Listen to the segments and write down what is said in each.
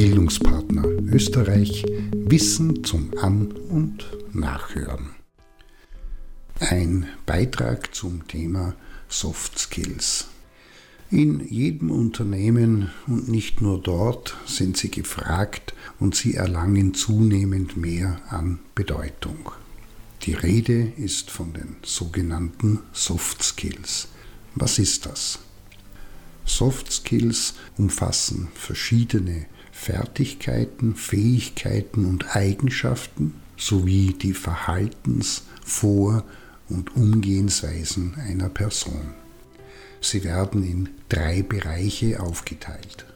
Bildungspartner Österreich Wissen zum An- und Nachhören. Ein Beitrag zum Thema Soft Skills. In jedem Unternehmen und nicht nur dort sind sie gefragt und sie erlangen zunehmend mehr an Bedeutung. Die Rede ist von den sogenannten Soft Skills. Was ist das? Soft Skills umfassen verschiedene Fertigkeiten, Fähigkeiten und Eigenschaften sowie die Verhaltens-, Vor- und Umgehensweisen einer Person. Sie werden in drei Bereiche aufgeteilt.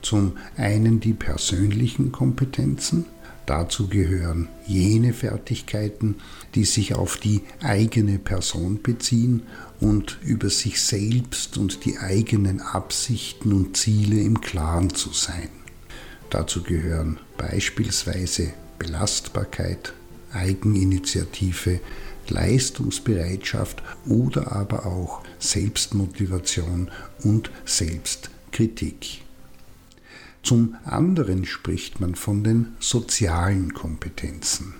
Zum einen die persönlichen Kompetenzen, Dazu gehören jene Fertigkeiten, die sich auf die eigene Person beziehen und über sich selbst und die eigenen Absichten und Ziele im Klaren zu sein. Dazu gehören beispielsweise Belastbarkeit, Eigeninitiative, Leistungsbereitschaft oder aber auch Selbstmotivation und Selbstkritik. Zum anderen spricht man von den sozialen Kompetenzen.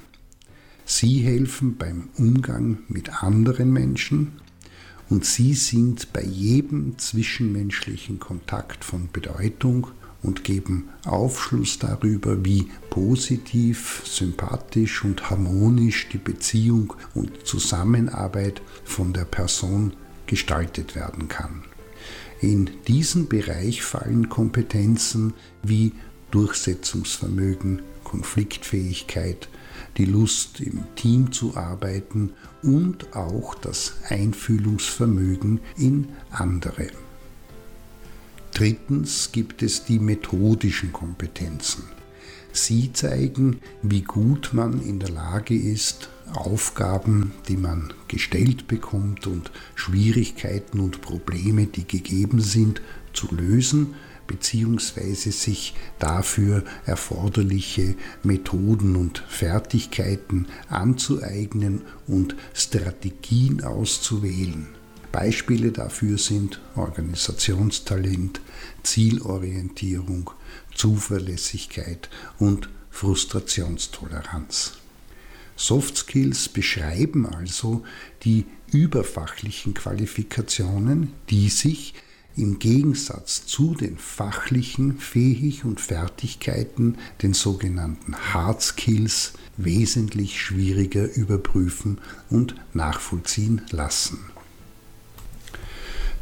Sie helfen beim Umgang mit anderen Menschen und sie sind bei jedem zwischenmenschlichen Kontakt von Bedeutung und geben Aufschluss darüber, wie positiv, sympathisch und harmonisch die Beziehung und Zusammenarbeit von der Person gestaltet werden kann. In diesen Bereich fallen Kompetenzen wie Durchsetzungsvermögen, Konfliktfähigkeit, die Lust im Team zu arbeiten und auch das Einfühlungsvermögen in andere. Drittens gibt es die methodischen Kompetenzen. Sie zeigen, wie gut man in der Lage ist, Aufgaben, die man gestellt bekommt und Schwierigkeiten und Probleme, die gegeben sind, zu lösen beziehungsweise sich dafür erforderliche Methoden und Fertigkeiten anzueignen und Strategien auszuwählen. Beispiele dafür sind Organisationstalent, Zielorientierung, Zuverlässigkeit und Frustrationstoleranz. Soft Skills beschreiben also die überfachlichen Qualifikationen, die sich im Gegensatz zu den fachlichen Fähig- und Fertigkeiten, den sogenannten Hard Skills, wesentlich schwieriger überprüfen und nachvollziehen lassen.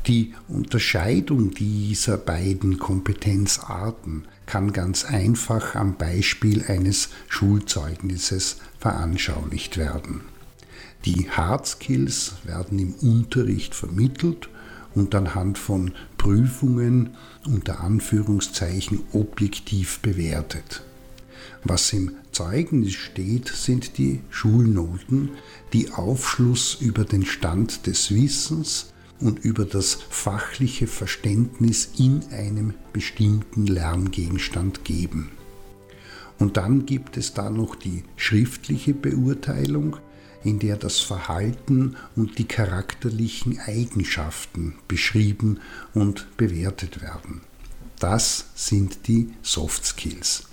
Die Unterscheidung dieser beiden Kompetenzarten kann ganz einfach am Beispiel eines Schulzeugnisses veranschaulicht werden. Die Hard Skills werden im Unterricht vermittelt und anhand von Prüfungen unter Anführungszeichen objektiv bewertet. Was im Zeugnis steht, sind die Schulnoten, die Aufschluss über den Stand des Wissens und über das fachliche Verständnis in einem bestimmten Lerngegenstand geben. Und dann gibt es da noch die schriftliche Beurteilung, in der das Verhalten und die charakterlichen Eigenschaften beschrieben und bewertet werden. Das sind die Soft Skills.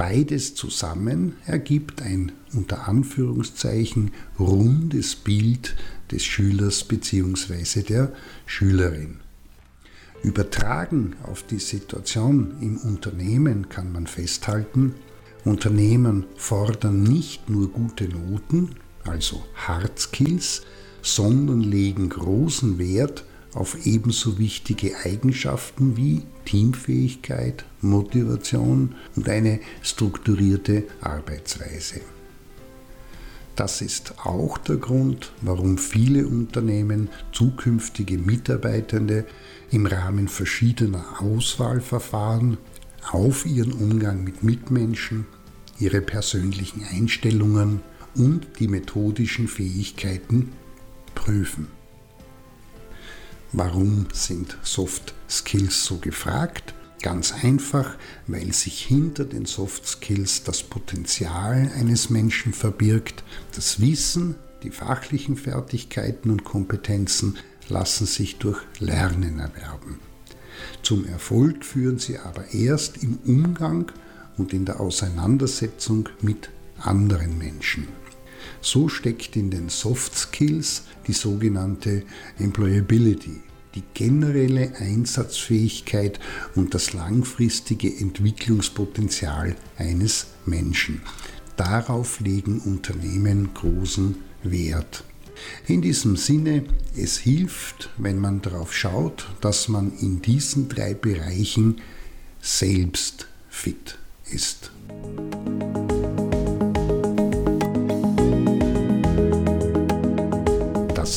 Beides zusammen ergibt ein unter Anführungszeichen rundes Bild des Schülers bzw. der Schülerin. Übertragen auf die Situation im Unternehmen kann man festhalten, Unternehmen fordern nicht nur gute Noten, also Hard Skills, sondern legen großen Wert auf ebenso wichtige Eigenschaften wie Teamfähigkeit, Motivation und eine strukturierte Arbeitsweise. Das ist auch der Grund, warum viele Unternehmen zukünftige Mitarbeitende im Rahmen verschiedener Auswahlverfahren auf ihren Umgang mit Mitmenschen, ihre persönlichen Einstellungen und die methodischen Fähigkeiten prüfen. Warum sind Soft Skills so gefragt? Ganz einfach, weil sich hinter den Soft Skills das Potenzial eines Menschen verbirgt. Das Wissen, die fachlichen Fertigkeiten und Kompetenzen lassen sich durch Lernen erwerben. Zum Erfolg führen sie aber erst im Umgang und in der Auseinandersetzung mit anderen Menschen. So steckt in den Soft Skills die sogenannte Employability, die generelle Einsatzfähigkeit und das langfristige Entwicklungspotenzial eines Menschen. Darauf legen Unternehmen großen Wert. In diesem Sinne, es hilft, wenn man darauf schaut, dass man in diesen drei Bereichen selbst fit ist.